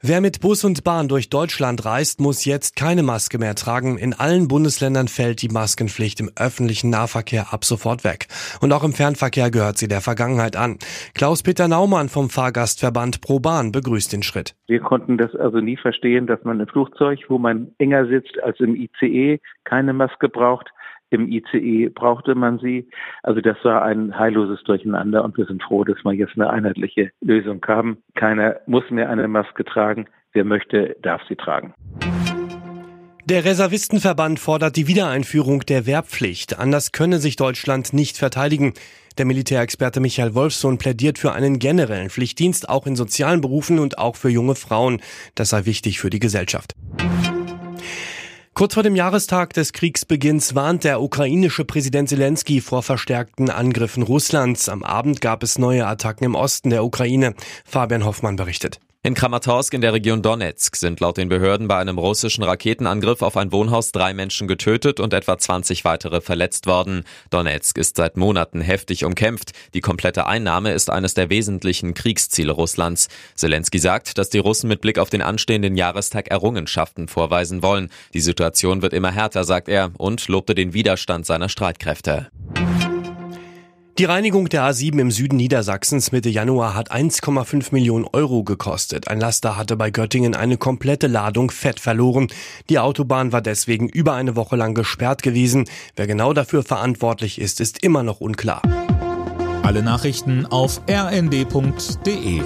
Wer mit Bus und Bahn durch Deutschland reist, muss jetzt keine Maske mehr tragen. In allen Bundesländern fällt die Maskenpflicht im öffentlichen Nahverkehr ab sofort weg. Und auch im Fernverkehr gehört sie der Vergangenheit an. Klaus-Peter Naumann vom Fahrgastverband ProBahn begrüßt den Schritt. Wir konnten das also nie verstehen, dass man im Flugzeug, wo man enger sitzt als im ICE, keine Maske braucht. Im ICE brauchte man sie. Also das war ein heilloses Durcheinander und wir sind froh, dass wir jetzt eine einheitliche Lösung haben. Keiner muss mehr eine Maske tragen. Wer möchte, darf sie tragen. Der Reservistenverband fordert die Wiedereinführung der Wehrpflicht. Anders könne sich Deutschland nicht verteidigen. Der Militärexperte Michael Wolfsohn plädiert für einen generellen Pflichtdienst auch in sozialen Berufen und auch für junge Frauen. Das sei wichtig für die Gesellschaft. Kurz vor dem Jahrestag des Kriegsbeginns warnt der ukrainische Präsident Zelensky vor verstärkten Angriffen Russlands. Am Abend gab es neue Attacken im Osten der Ukraine. Fabian Hoffmann berichtet. In Kramatorsk in der Region Donetsk sind laut den Behörden bei einem russischen Raketenangriff auf ein Wohnhaus drei Menschen getötet und etwa 20 weitere verletzt worden. Donetsk ist seit Monaten heftig umkämpft. Die komplette Einnahme ist eines der wesentlichen Kriegsziele Russlands. Zelensky sagt, dass die Russen mit Blick auf den anstehenden Jahrestag Errungenschaften vorweisen wollen. Die Situation wird immer härter, sagt er, und lobte den Widerstand seiner Streitkräfte. Die Reinigung der A7 im Süden Niedersachsens Mitte Januar hat 1,5 Millionen Euro gekostet. Ein Laster hatte bei Göttingen eine komplette Ladung Fett verloren. Die Autobahn war deswegen über eine Woche lang gesperrt gewesen. Wer genau dafür verantwortlich ist, ist immer noch unklar. Alle Nachrichten auf rnd.de